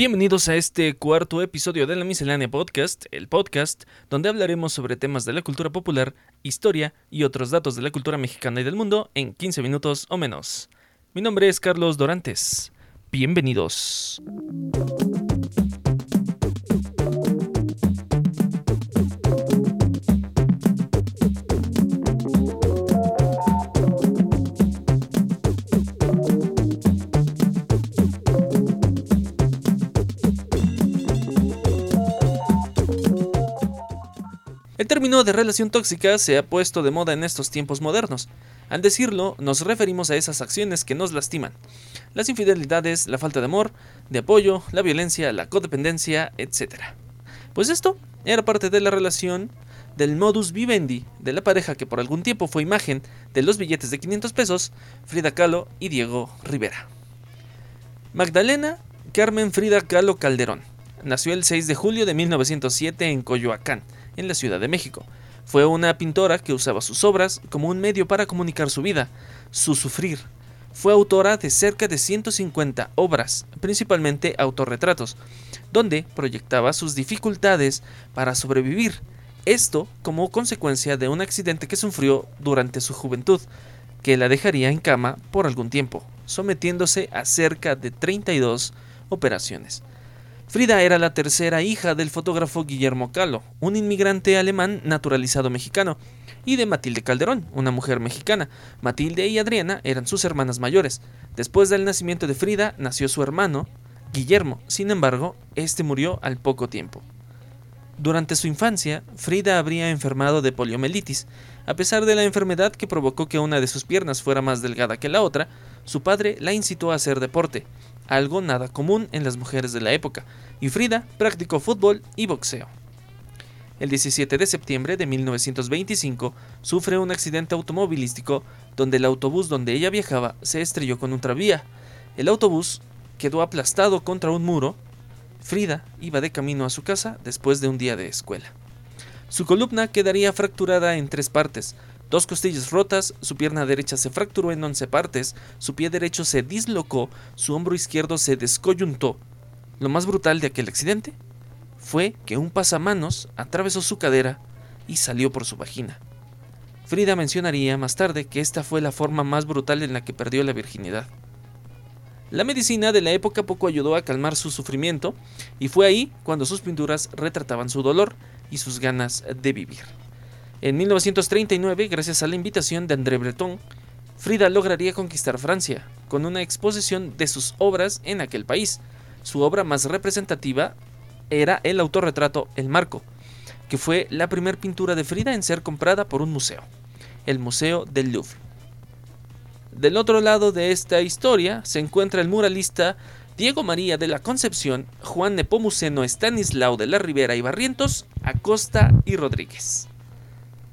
Bienvenidos a este cuarto episodio de la Miscelánea Podcast, el podcast donde hablaremos sobre temas de la cultura popular, historia y otros datos de la cultura mexicana y del mundo en 15 minutos o menos. Mi nombre es Carlos Dorantes. Bienvenidos. El término de relación tóxica se ha puesto de moda en estos tiempos modernos. Al decirlo, nos referimos a esas acciones que nos lastiman. Las infidelidades, la falta de amor, de apoyo, la violencia, la codependencia, etc. Pues esto era parte de la relación del modus vivendi de la pareja que por algún tiempo fue imagen de los billetes de 500 pesos, Frida Kahlo y Diego Rivera. Magdalena Carmen Frida Kahlo Calderón nació el 6 de julio de 1907 en Coyoacán, en la Ciudad de México. Fue una pintora que usaba sus obras como un medio para comunicar su vida, su sufrir. Fue autora de cerca de 150 obras, principalmente autorretratos, donde proyectaba sus dificultades para sobrevivir. Esto como consecuencia de un accidente que sufrió durante su juventud, que la dejaría en cama por algún tiempo, sometiéndose a cerca de 32 operaciones. Frida era la tercera hija del fotógrafo Guillermo Calo, un inmigrante alemán naturalizado mexicano, y de Matilde Calderón, una mujer mexicana. Matilde y Adriana eran sus hermanas mayores. Después del nacimiento de Frida nació su hermano, Guillermo, sin embargo, este murió al poco tiempo. Durante su infancia, Frida habría enfermado de poliomielitis. A pesar de la enfermedad que provocó que una de sus piernas fuera más delgada que la otra, su padre la incitó a hacer deporte, algo nada común en las mujeres de la época, y Frida practicó fútbol y boxeo. El 17 de septiembre de 1925 sufre un accidente automovilístico donde el autobús donde ella viajaba se estrelló con un tranvía. El autobús quedó aplastado contra un muro. Frida iba de camino a su casa después de un día de escuela. Su columna quedaría fracturada en tres partes, dos costillas rotas, su pierna derecha se fracturó en once partes, su pie derecho se dislocó, su hombro izquierdo se descoyuntó. Lo más brutal de aquel accidente fue que un pasamanos atravesó su cadera y salió por su vagina. Frida mencionaría más tarde que esta fue la forma más brutal en la que perdió la virginidad. La medicina de la época poco ayudó a calmar su sufrimiento y fue ahí cuando sus pinturas retrataban su dolor y sus ganas de vivir. En 1939, gracias a la invitación de André Breton, Frida lograría conquistar Francia con una exposición de sus obras en aquel país. Su obra más representativa era el autorretrato El Marco, que fue la primera pintura de Frida en ser comprada por un museo, el Museo del Louvre. Del otro lado de esta historia se encuentra el muralista Diego María de la Concepción, Juan Nepomuceno Estanislao de la Ribera y Barrientos, Acosta y Rodríguez.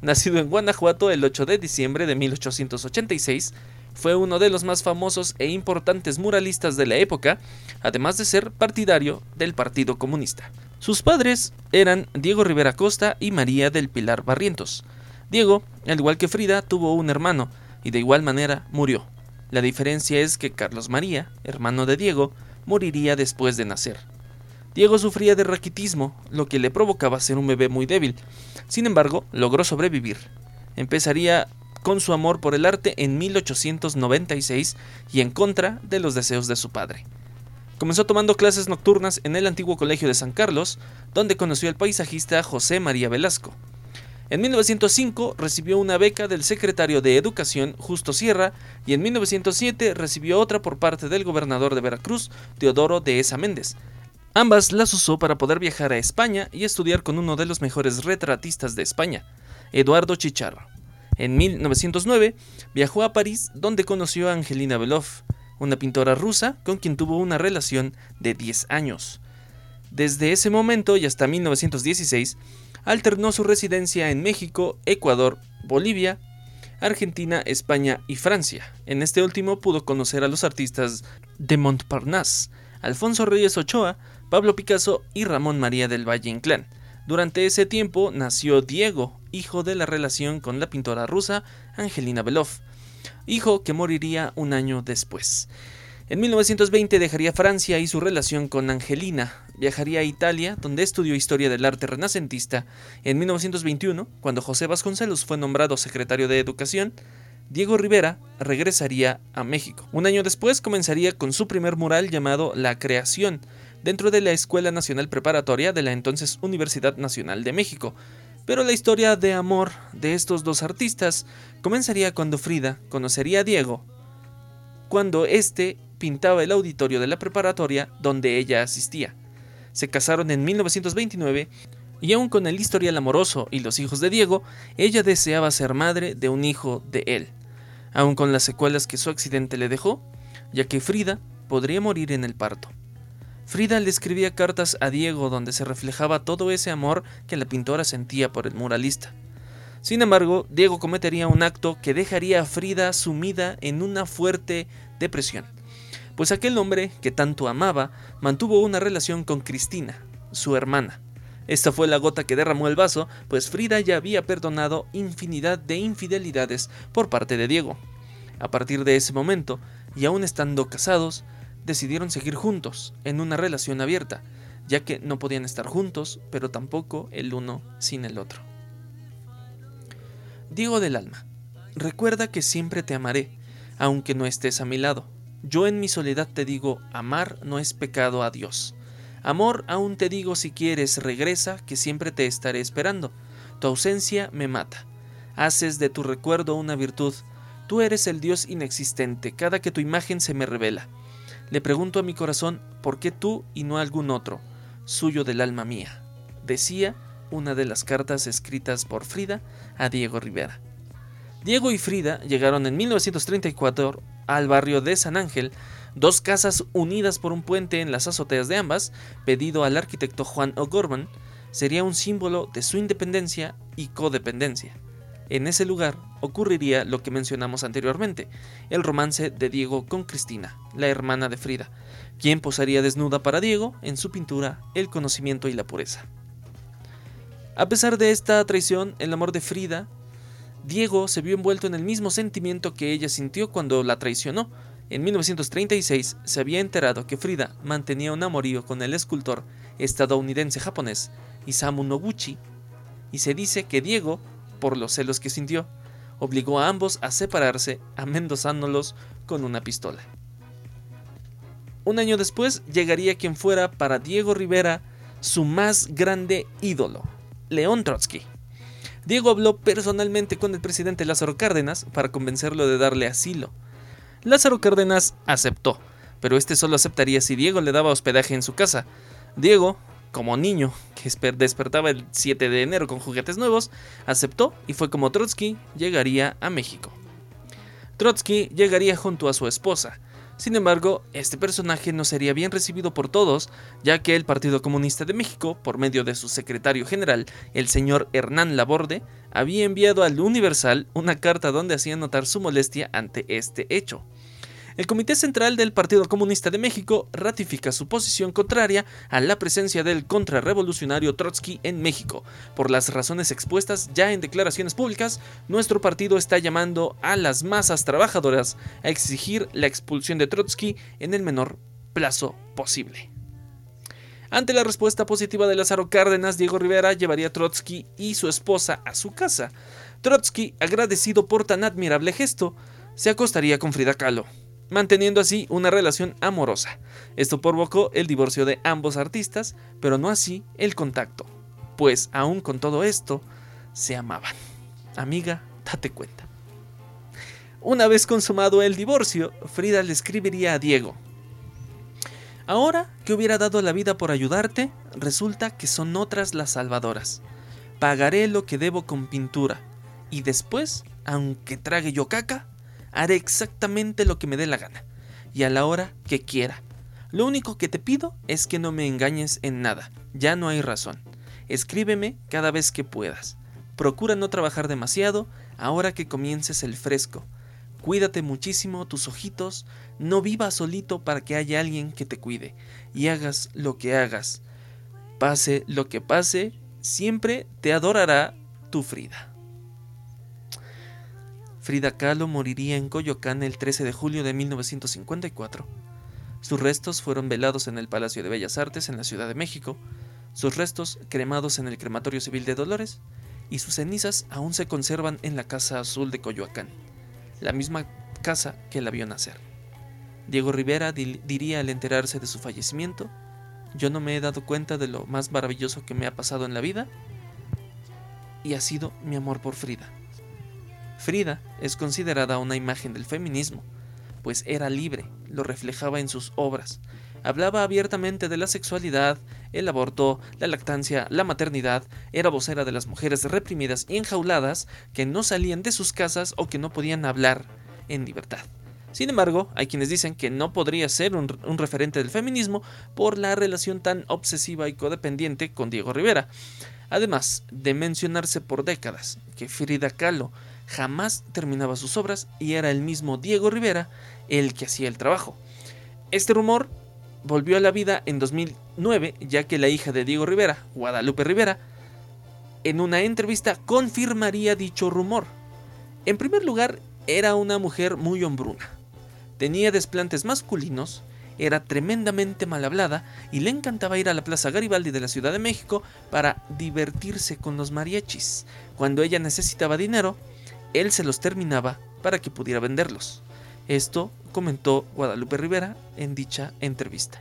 Nacido en Guanajuato el 8 de diciembre de 1886, fue uno de los más famosos e importantes muralistas de la época, además de ser partidario del Partido Comunista. Sus padres eran Diego Rivera Costa y María del Pilar Barrientos. Diego, al igual que Frida, tuvo un hermano y de igual manera murió. La diferencia es que Carlos María, hermano de Diego, moriría después de nacer. Diego sufría de raquitismo, lo que le provocaba ser un bebé muy débil. Sin embargo, logró sobrevivir. Empezaría con su amor por el arte en 1896 y en contra de los deseos de su padre. Comenzó tomando clases nocturnas en el antiguo Colegio de San Carlos, donde conoció al paisajista José María Velasco. En 1905 recibió una beca del secretario de Educación Justo Sierra y en 1907 recibió otra por parte del gobernador de Veracruz, Teodoro de Esa Méndez, Ambas las usó para poder viajar a España y estudiar con uno de los mejores retratistas de España, Eduardo Chicharro. En 1909 viajó a París donde conoció a Angelina Belov, una pintora rusa con quien tuvo una relación de 10 años. Desde ese momento y hasta 1916 alternó su residencia en México, Ecuador, Bolivia, Argentina, España y Francia. En este último pudo conocer a los artistas de Montparnasse, Alfonso Reyes Ochoa, Pablo Picasso y Ramón María del Valle Inclán. Durante ese tiempo nació Diego, hijo de la relación con la pintora rusa Angelina Belov, hijo que moriría un año después. En 1920 dejaría Francia y su relación con Angelina. Viajaría a Italia, donde estudió historia del arte renacentista. En 1921, cuando José Vasconcelos fue nombrado secretario de Educación, Diego Rivera regresaría a México. Un año después comenzaría con su primer mural llamado La Creación, dentro de la Escuela Nacional Preparatoria de la entonces Universidad Nacional de México. Pero la historia de amor de estos dos artistas comenzaría cuando Frida conocería a Diego, cuando éste pintaba el auditorio de la preparatoria donde ella asistía. Se casaron en 1929 y aun con el historial amoroso y los hijos de Diego, ella deseaba ser madre de un hijo de él, aun con las secuelas que su accidente le dejó, ya que Frida podría morir en el parto. Frida le escribía cartas a Diego donde se reflejaba todo ese amor que la pintora sentía por el muralista. Sin embargo, Diego cometería un acto que dejaría a Frida sumida en una fuerte depresión pues aquel hombre que tanto amaba mantuvo una relación con Cristina, su hermana. Esta fue la gota que derramó el vaso, pues Frida ya había perdonado infinidad de infidelidades por parte de Diego. A partir de ese momento, y aún estando casados, decidieron seguir juntos, en una relación abierta, ya que no podían estar juntos, pero tampoco el uno sin el otro. Diego del alma, recuerda que siempre te amaré, aunque no estés a mi lado. Yo en mi soledad te digo, amar no es pecado a Dios. Amor, aún te digo si quieres, regresa, que siempre te estaré esperando. Tu ausencia me mata. Haces de tu recuerdo una virtud. Tú eres el Dios inexistente, cada que tu imagen se me revela. Le pregunto a mi corazón, ¿por qué tú y no algún otro, suyo del alma mía? Decía una de las cartas escritas por Frida a Diego Rivera. Diego y Frida llegaron en 1934 al barrio de San Ángel, dos casas unidas por un puente en las azoteas de ambas, pedido al arquitecto Juan O'Gorman, sería un símbolo de su independencia y codependencia. En ese lugar ocurriría lo que mencionamos anteriormente, el romance de Diego con Cristina, la hermana de Frida, quien posaría desnuda para Diego en su pintura El conocimiento y la pureza. A pesar de esta traición, el amor de Frida Diego se vio envuelto en el mismo sentimiento que ella sintió cuando la traicionó. En 1936 se había enterado que Frida mantenía un amorío con el escultor estadounidense-japonés Isamu Noguchi, y se dice que Diego, por los celos que sintió, obligó a ambos a separarse, amenazándolos con una pistola. Un año después llegaría quien fuera para Diego Rivera su más grande ídolo, León Trotsky. Diego habló personalmente con el presidente Lázaro Cárdenas para convencerlo de darle asilo. Lázaro Cárdenas aceptó, pero este solo aceptaría si Diego le daba hospedaje en su casa. Diego, como niño despertaba el 7 de enero con juguetes nuevos, aceptó y fue como Trotsky llegaría a México. Trotsky llegaría junto a su esposa, sin embargo, este personaje no sería bien recibido por todos, ya que el Partido Comunista de México, por medio de su secretario general, el señor Hernán Laborde, había enviado al Universal una carta donde hacía notar su molestia ante este hecho. El Comité Central del Partido Comunista de México ratifica su posición contraria a la presencia del contrarrevolucionario Trotsky en México. Por las razones expuestas ya en declaraciones públicas, nuestro partido está llamando a las masas trabajadoras a exigir la expulsión de Trotsky en el menor plazo posible. Ante la respuesta positiva de Lázaro Cárdenas, Diego Rivera llevaría a Trotsky y su esposa a su casa. Trotsky, agradecido por tan admirable gesto, se acostaría con Frida Kahlo manteniendo así una relación amorosa. Esto provocó el divorcio de ambos artistas, pero no así el contacto, pues aún con todo esto, se amaban. Amiga, date cuenta. Una vez consumado el divorcio, Frida le escribiría a Diego. Ahora que hubiera dado la vida por ayudarte, resulta que son otras las salvadoras. Pagaré lo que debo con pintura, y después, aunque trague yo caca, haré exactamente lo que me dé la gana y a la hora que quiera. Lo único que te pido es que no me engañes en nada, ya no hay razón. Escríbeme cada vez que puedas. Procura no trabajar demasiado ahora que comiences el fresco. Cuídate muchísimo tus ojitos, no vivas solito para que haya alguien que te cuide y hagas lo que hagas. Pase lo que pase, siempre te adorará tu Frida. Frida Kahlo moriría en Coyoacán el 13 de julio de 1954. Sus restos fueron velados en el Palacio de Bellas Artes en la Ciudad de México, sus restos cremados en el Crematorio Civil de Dolores y sus cenizas aún se conservan en la Casa Azul de Coyoacán, la misma casa que la vio nacer. Diego Rivera diría al enterarse de su fallecimiento, yo no me he dado cuenta de lo más maravilloso que me ha pasado en la vida y ha sido mi amor por Frida. Frida es considerada una imagen del feminismo, pues era libre, lo reflejaba en sus obras, hablaba abiertamente de la sexualidad, el aborto, la lactancia, la maternidad, era vocera de las mujeres reprimidas y enjauladas que no salían de sus casas o que no podían hablar en libertad. Sin embargo, hay quienes dicen que no podría ser un, referente del feminismo por la relación tan obsesiva y codependiente con Diego Rivera. Además de mencionarse por décadas que Frida Kahlo jamás terminaba sus obras y era el mismo Diego Rivera el que hacía el trabajo. Este rumor volvió a la vida en 2009 ya que la hija de Diego Rivera, Guadalupe Rivera, en una entrevista confirmaría dicho rumor. En primer lugar, era una mujer muy hombruna Tenía desplantes masculinos, era tremendamente mal hablada y le encantaba ir a la Plaza Garibaldi de la Ciudad de México para divertirse con los mariachis. Cuando ella necesitaba dinero, él se los terminaba para que pudiera venderlos. Esto comentó Guadalupe Rivera en dicha entrevista.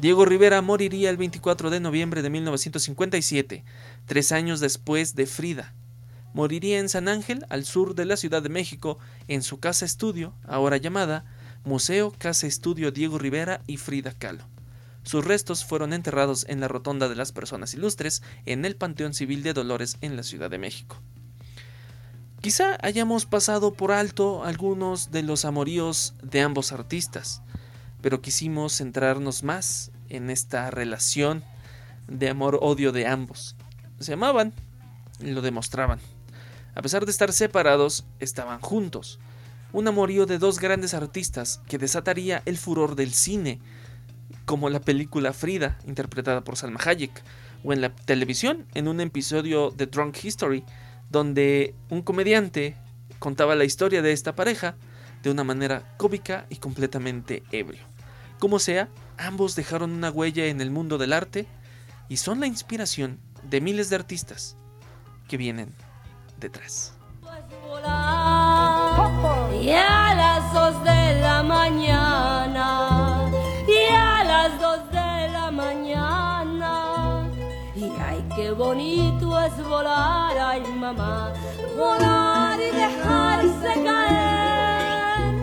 Diego Rivera moriría el 24 de noviembre de 1957, tres años después de Frida, moriría en San Ángel, al sur de la Ciudad de México, en su casa estudio, ahora llamada Museo Casa Estudio Diego Rivera y Frida Kahlo. Sus restos fueron enterrados en la Rotonda de las Personas Ilustres, en el Panteón Civil de Dolores, en la Ciudad de México. Quizá hayamos pasado por alto algunos de los amoríos de ambos artistas, pero quisimos centrarnos más en esta relación de amor-odio de ambos. Se amaban lo demostraban. A pesar de estar separados, estaban juntos. Un amorío de dos grandes artistas que desataría el furor del cine, como la película Frida, interpretada por Salma Hayek, o en la televisión, en un episodio de Drunk History, donde un comediante contaba la historia de esta pareja de una manera cómica y completamente ebrio. Como sea, ambos dejaron una huella en el mundo del arte y son la inspiración de miles de artistas que vienen detrás. Qué bonito es volar, ay mamá, volar y dejarse caer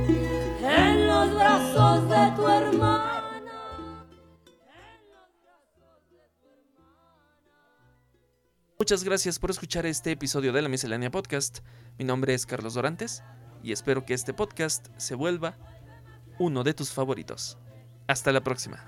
en los brazos de tu hermano. Muchas gracias por escuchar este episodio de la Miscelánea Podcast. Mi nombre es Carlos Dorantes y espero que este podcast se vuelva uno de tus favoritos. Hasta la próxima.